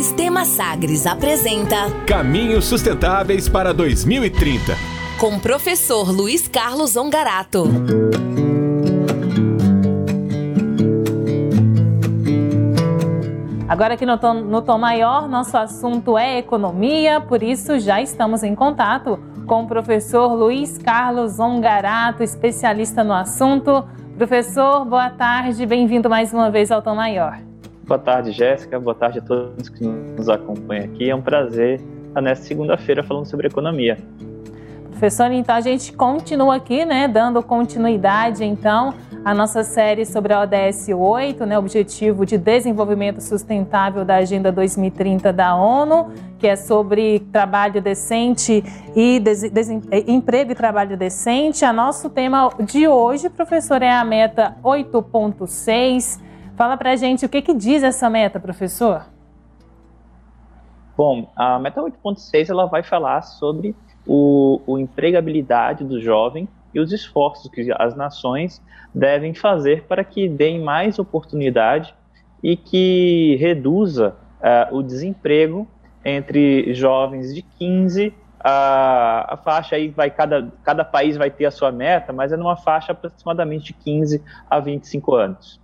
Sistema Sagres apresenta Caminhos Sustentáveis para 2030. Com o professor Luiz Carlos Ongarato. Agora aqui no tom, no tom Maior, nosso assunto é economia, por isso já estamos em contato com o professor Luiz Carlos Ongarato, especialista no assunto. Professor, boa tarde, bem-vindo mais uma vez ao Tom Maior. Boa tarde, Jéssica. Boa tarde a todos que nos acompanham aqui. É um prazer estar nesta segunda-feira falando sobre economia. Professor, então a gente continua aqui, né, dando continuidade, então, à nossa série sobre a ODS 8, né, Objetivo de Desenvolvimento Sustentável da Agenda 2030 da ONU, que é sobre trabalho decente e des, des, emprego e trabalho decente. A nosso tema de hoje, professor, é a meta 8.6 Fala para a gente o que, que diz essa meta, professor. Bom, a meta 8.6 ela vai falar sobre o, o empregabilidade do jovem e os esforços que as nações devem fazer para que deem mais oportunidade e que reduza uh, o desemprego entre jovens de 15 a, a faixa aí vai cada, cada país vai ter a sua meta, mas é numa faixa aproximadamente de 15 a 25 anos.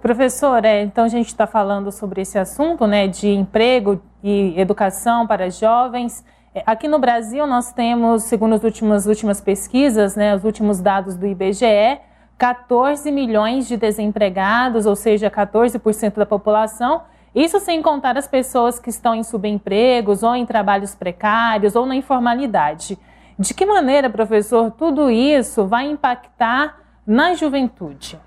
Professor, é, então a gente está falando sobre esse assunto né, de emprego e educação para jovens. É, aqui no Brasil, nós temos, segundo as últimas, últimas pesquisas, né, os últimos dados do IBGE, 14 milhões de desempregados, ou seja, 14% da população. Isso sem contar as pessoas que estão em subempregos, ou em trabalhos precários, ou na informalidade. De que maneira, professor, tudo isso vai impactar na juventude?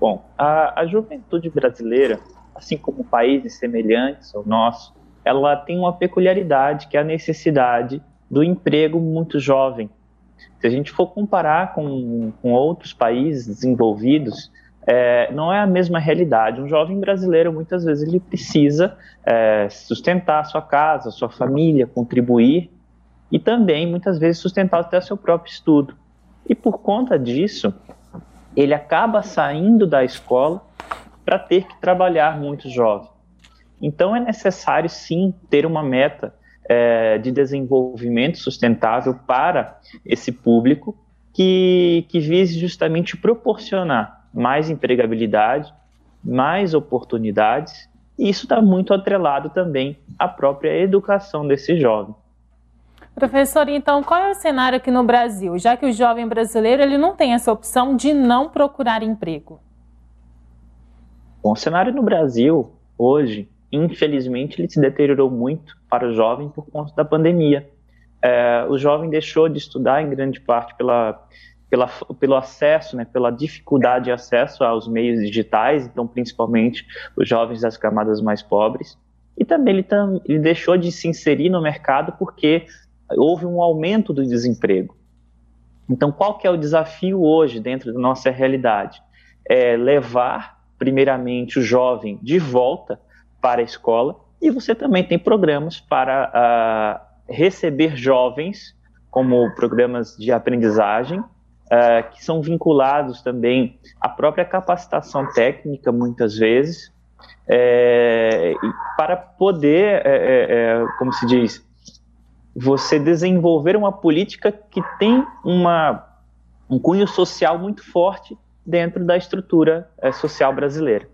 Bom, a, a juventude brasileira, assim como países semelhantes ao nosso, ela tem uma peculiaridade que é a necessidade do emprego muito jovem. Se a gente for comparar com, com outros países desenvolvidos, é, não é a mesma realidade. Um jovem brasileiro, muitas vezes, ele precisa é, sustentar a sua casa, a sua família, contribuir e também, muitas vezes, sustentar até seu próprio estudo. E por conta disso, ele acaba saindo da escola para ter que trabalhar muito jovem. Então é necessário sim ter uma meta é, de desenvolvimento sustentável para esse público que, que vise justamente proporcionar mais empregabilidade, mais oportunidades, e isso está muito atrelado também à própria educação desse jovem. Professor, então qual é o cenário aqui no Brasil, já que o jovem brasileiro ele não tem essa opção de não procurar emprego? Bom, o cenário no Brasil hoje, infelizmente, ele se deteriorou muito para o jovem por conta da pandemia. É, o jovem deixou de estudar em grande parte pela, pela, pelo acesso, né, pela dificuldade de acesso aos meios digitais, então principalmente os jovens das camadas mais pobres. E também ele, ele deixou de se inserir no mercado porque houve um aumento do desemprego. Então, qual que é o desafio hoje dentro da nossa realidade? É levar, primeiramente, o jovem de volta para a escola e você também tem programas para uh, receber jovens, como programas de aprendizagem, uh, que são vinculados também à própria capacitação técnica, muitas vezes, é, para poder, é, é, como se diz, você desenvolver uma política que tem uma, um cunho social muito forte dentro da estrutura é, social brasileira.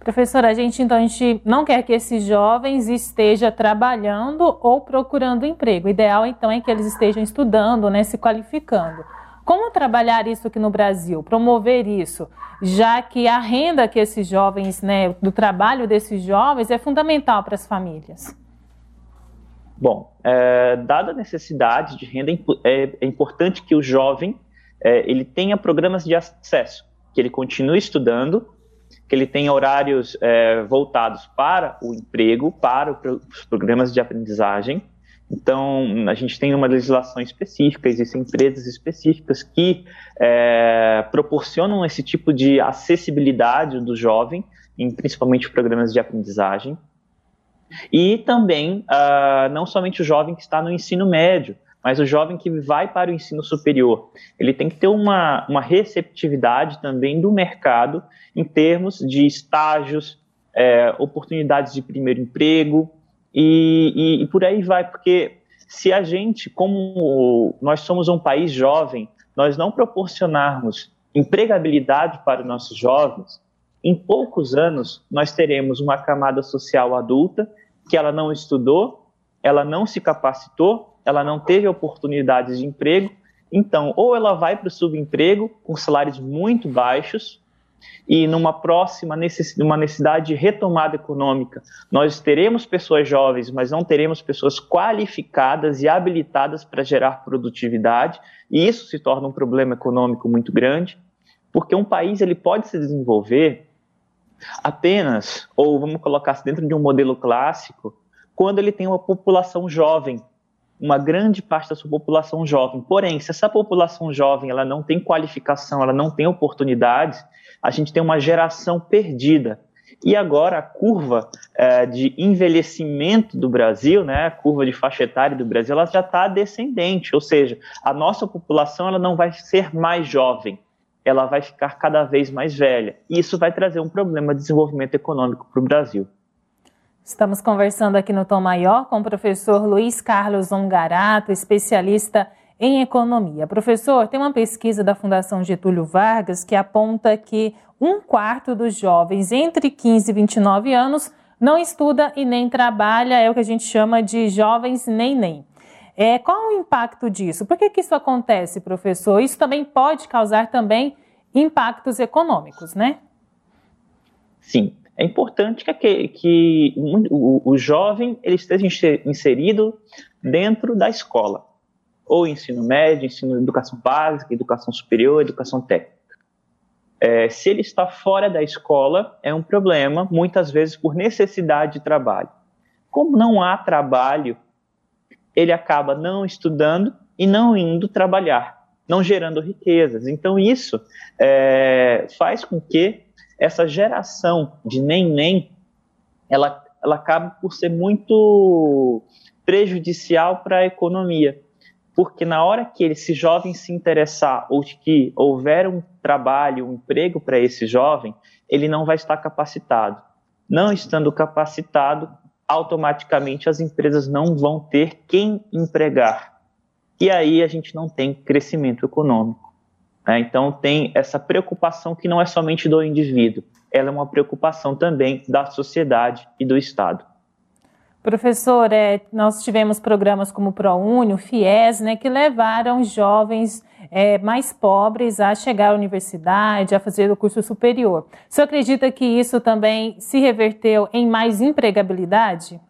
Professora, a gente então a gente não quer que esses jovens estejam trabalhando ou procurando emprego. O ideal então é que eles estejam estudando, né, se qualificando. Como trabalhar isso aqui no Brasil? Promover isso, já que a renda que esses jovens, né, do trabalho desses jovens é fundamental para as famílias. Bom, é, dada a necessidade de renda, é, é importante que o jovem é, ele tenha programas de acesso, que ele continue estudando, que ele tenha horários é, voltados para o emprego, para os programas de aprendizagem. Então, a gente tem uma legislação específica, existem empresas específicas que é, proporcionam esse tipo de acessibilidade do jovem, em principalmente programas de aprendizagem. E também, uh, não somente o jovem que está no ensino médio, mas o jovem que vai para o ensino superior. Ele tem que ter uma, uma receptividade também do mercado em termos de estágios, é, oportunidades de primeiro emprego e, e, e por aí vai, porque se a gente, como nós somos um país jovem, nós não proporcionarmos empregabilidade para os nossos jovens, em poucos anos nós teremos uma camada social adulta que ela não estudou, ela não se capacitou, ela não teve oportunidades de emprego, então ou ela vai para o subemprego com salários muito baixos, e numa próxima necessidade, de retomada econômica, nós teremos pessoas jovens, mas não teremos pessoas qualificadas e habilitadas para gerar produtividade, e isso se torna um problema econômico muito grande, porque um país ele pode se desenvolver apenas, ou vamos colocar se dentro de um modelo clássico, quando ele tem uma população jovem, uma grande parte da sua população jovem. Porém, se essa população jovem ela não tem qualificação, ela não tem oportunidades, a gente tem uma geração perdida. E agora a curva é, de envelhecimento do Brasil, né, a curva de faixa etária do Brasil, ela já está descendente, ou seja, a nossa população ela não vai ser mais jovem, ela vai ficar cada vez mais velha. E isso vai trazer um problema de desenvolvimento econômico para o Brasil. Estamos conversando aqui no Tom Maior com o professor Luiz Carlos Ongarato, especialista em economia. Professor, tem uma pesquisa da Fundação Getúlio Vargas que aponta que um quarto dos jovens entre 15 e 29 anos não estuda e nem trabalha, é o que a gente chama de jovens nem nem. É, qual o impacto disso? Por que, que isso acontece, professor? Isso também pode causar também impactos econômicos, né? Sim, é importante que, que o, o, jovem ele esteja inserido dentro da escola, ou ensino médio, ensino educação básica, educação superior, educação técnica. É, se ele está fora da escola, é um problema, muitas vezes por necessidade de trabalho. Como não há trabalho ele acaba não estudando e não indo trabalhar, não gerando riquezas. Então, isso é, faz com que essa geração de nem-nem ela, ela acabe por ser muito prejudicial para a economia. Porque na hora que esse jovem se interessar ou que houver um trabalho, um emprego para esse jovem, ele não vai estar capacitado. Não estando capacitado, automaticamente as empresas não vão ter quem empregar. E aí a gente não tem crescimento econômico. Né? Então tem essa preocupação que não é somente do indivíduo, ela é uma preocupação também da sociedade e do Estado. Professor, é, nós tivemos programas como o ProUni, o FIES, né, que levaram jovens é, mais pobres a chegar à universidade, a fazer o curso superior. O senhor acredita que isso também se reverteu em mais empregabilidade?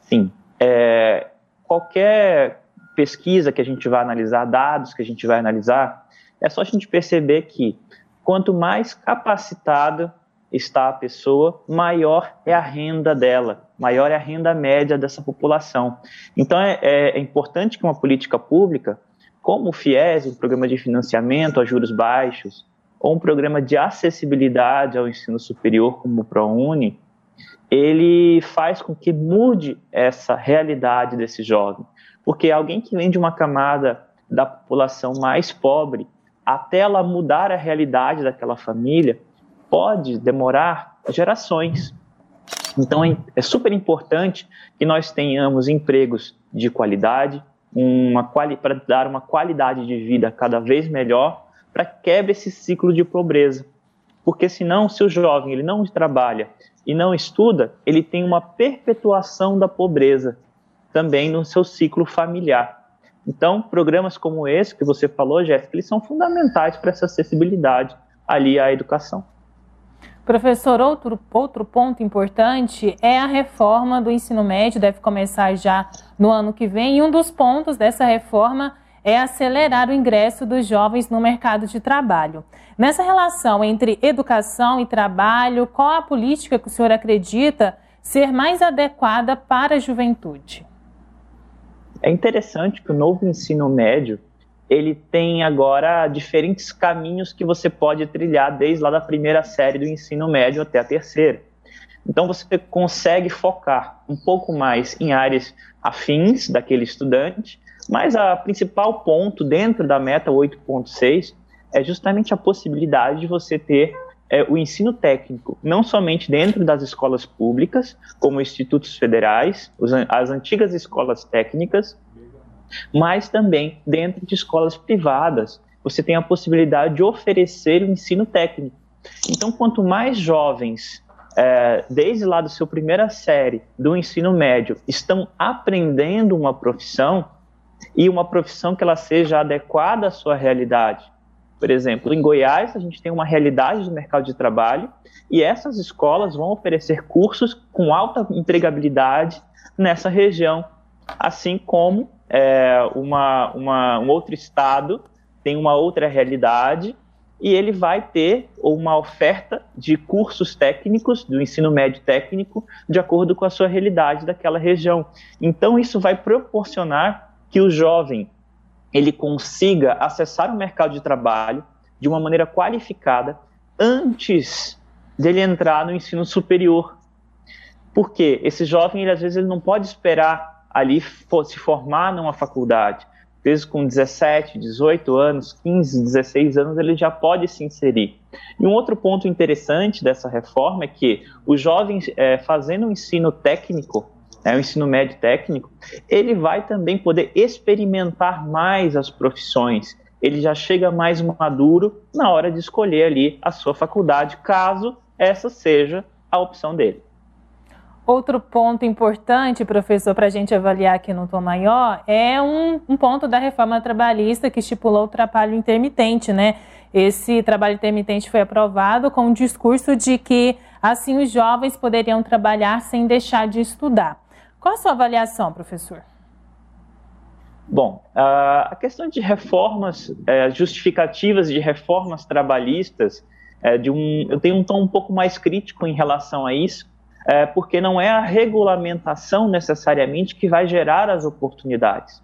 Sim. É, qualquer pesquisa que a gente vai analisar, dados que a gente vai analisar, é só a gente perceber que quanto mais capacitada está a pessoa, maior é a renda dela, maior é a renda média dessa população. Então é, é, é importante que uma política pública, como o FIES, um programa de financiamento a juros baixos, ou um programa de acessibilidade ao ensino superior, como o ProUni, ele faz com que mude essa realidade desse jovem. Porque alguém que vem de uma camada da população mais pobre, até ela mudar a realidade daquela família, pode demorar gerações. Então é super importante que nós tenhamos empregos de qualidade, uma quali para dar uma qualidade de vida cada vez melhor, para quebrar esse ciclo de pobreza. Porque senão, se o jovem ele não trabalha e não estuda, ele tem uma perpetuação da pobreza também no seu ciclo familiar. Então, programas como esse que você falou, Jéssica, eles são fundamentais para essa acessibilidade ali à educação. Professor, outro, outro ponto importante é a reforma do ensino médio, deve começar já no ano que vem, e um dos pontos dessa reforma é acelerar o ingresso dos jovens no mercado de trabalho. Nessa relação entre educação e trabalho, qual a política que o senhor acredita ser mais adequada para a juventude? É interessante que o novo ensino médio ele tem agora diferentes caminhos que você pode trilhar desde lá da primeira série do ensino médio até a terceira. Então você consegue focar um pouco mais em áreas afins daquele estudante, mas a principal ponto dentro da meta 8.6 é justamente a possibilidade de você ter é, o ensino técnico, não somente dentro das escolas públicas, como institutos federais, as antigas escolas técnicas, mas também dentro de escolas privadas. Você tem a possibilidade de oferecer o ensino técnico. Então, quanto mais jovens, é, desde lá do seu primeira série do ensino médio, estão aprendendo uma profissão, e uma profissão que ela seja adequada à sua realidade, por exemplo, em Goiás, a gente tem uma realidade do mercado de trabalho e essas escolas vão oferecer cursos com alta empregabilidade nessa região, assim como é, uma, uma, um outro estado tem uma outra realidade e ele vai ter uma oferta de cursos técnicos, do ensino médio técnico, de acordo com a sua realidade daquela região. Então, isso vai proporcionar que o jovem ele consiga acessar o mercado de trabalho de uma maneira qualificada antes dele entrar no ensino superior. Porque esse jovem, ele, às vezes, ele não pode esperar ali se formar numa faculdade. Às vezes, com 17, 18 anos, 15, 16 anos, ele já pode se inserir. E um outro ponto interessante dessa reforma é que os jovens, é, fazendo o um ensino técnico, é, o ensino médio técnico, ele vai também poder experimentar mais as profissões. Ele já chega mais maduro na hora de escolher ali a sua faculdade, caso essa seja a opção dele. Outro ponto importante, professor, para a gente avaliar aqui no Tom Maior, é um, um, ponto da reforma trabalhista que estipulou o trabalho intermitente, né? Esse trabalho intermitente foi aprovado com o discurso de que assim os jovens poderiam trabalhar sem deixar de estudar. Qual a sua avaliação, professor? Bom, a questão de reformas, é, justificativas de reformas trabalhistas, é, de um, eu tenho um tom um pouco mais crítico em relação a isso, é, porque não é a regulamentação necessariamente que vai gerar as oportunidades.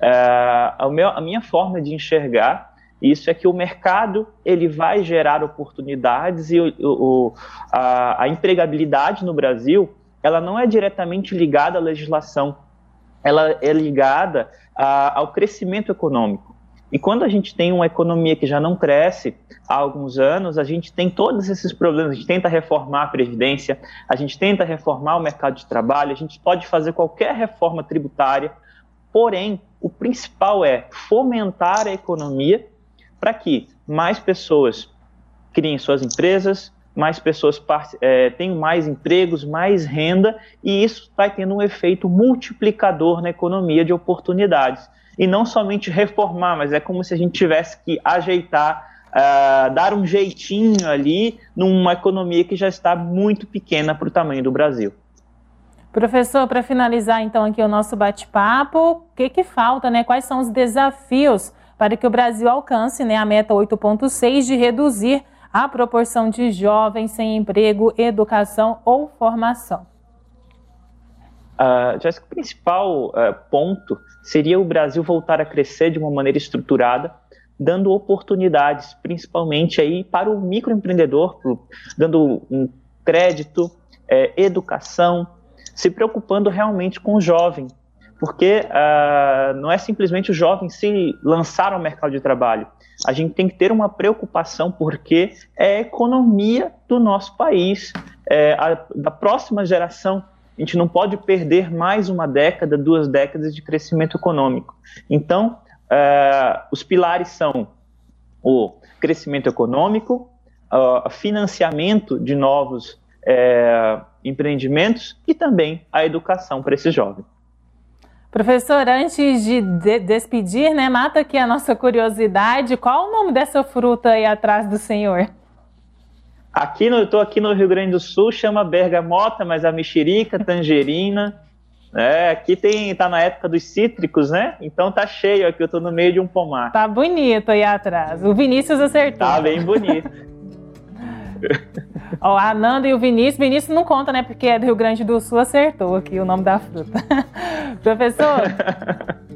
a, meu, a minha forma de enxergar isso é que o mercado ele vai gerar oportunidades e o, o, a, a empregabilidade no Brasil ela não é diretamente ligada à legislação, ela é ligada a, ao crescimento econômico. E quando a gente tem uma economia que já não cresce há alguns anos, a gente tem todos esses problemas. A gente tenta reformar a Previdência, a gente tenta reformar o mercado de trabalho, a gente pode fazer qualquer reforma tributária, porém, o principal é fomentar a economia para que mais pessoas criem suas empresas, mais pessoas é, têm mais empregos, mais renda, e isso vai tendo um efeito multiplicador na economia de oportunidades. E não somente reformar, mas é como se a gente tivesse que ajeitar, uh, dar um jeitinho ali numa economia que já está muito pequena para o tamanho do Brasil. Professor, para finalizar então aqui o nosso bate-papo, o que, que falta, né? Quais são os desafios para que o Brasil alcance né, a meta 8.6 de reduzir a proporção de jovens sem emprego, educação ou formação? Uh, o principal uh, ponto seria o Brasil voltar a crescer de uma maneira estruturada, dando oportunidades, principalmente aí para o microempreendedor, dando um crédito, é, educação, se preocupando realmente com o jovem, porque uh, não é simplesmente o jovem se lançar ao mercado de trabalho, a gente tem que ter uma preocupação porque é a economia do nosso país, é a, da próxima geração. A gente não pode perder mais uma década, duas décadas de crescimento econômico. Então, é, os pilares são o crescimento econômico, o financiamento de novos é, empreendimentos e também a educação para esses jovens. Professor, antes de, de despedir, né, mata aqui a nossa curiosidade. Qual o nome dessa fruta aí atrás do senhor? Aqui no, eu estou aqui no Rio Grande do Sul, chama bergamota, mas a mexerica, tangerina. É, aqui tem, tá na época dos cítricos, né? Então tá cheio aqui, eu estou no meio de um pomar. Tá bonito aí atrás. O Vinícius acertou. Tá bem bonito. Ó, a Nanda e o Vinícius. Vinícius não conta, né? Porque é do Rio Grande do Sul, acertou aqui o nome da fruta. Professor,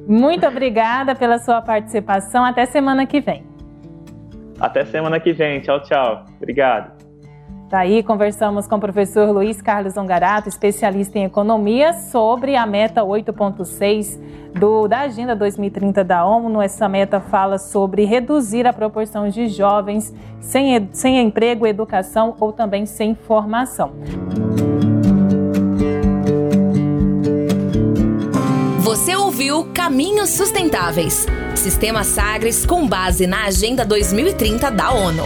muito obrigada pela sua participação. Até semana que vem. Até semana que vem. Tchau, tchau. Obrigado. Daí conversamos com o professor Luiz Carlos Ongarato, especialista em economia, sobre a meta 8.6 do, da Agenda 2030 da ONU. Essa meta fala sobre reduzir a proporção de jovens sem, sem emprego, educação ou também sem formação. Você ouviu Caminhos Sustentáveis. Sistema Sagres com base na Agenda 2030 da ONU.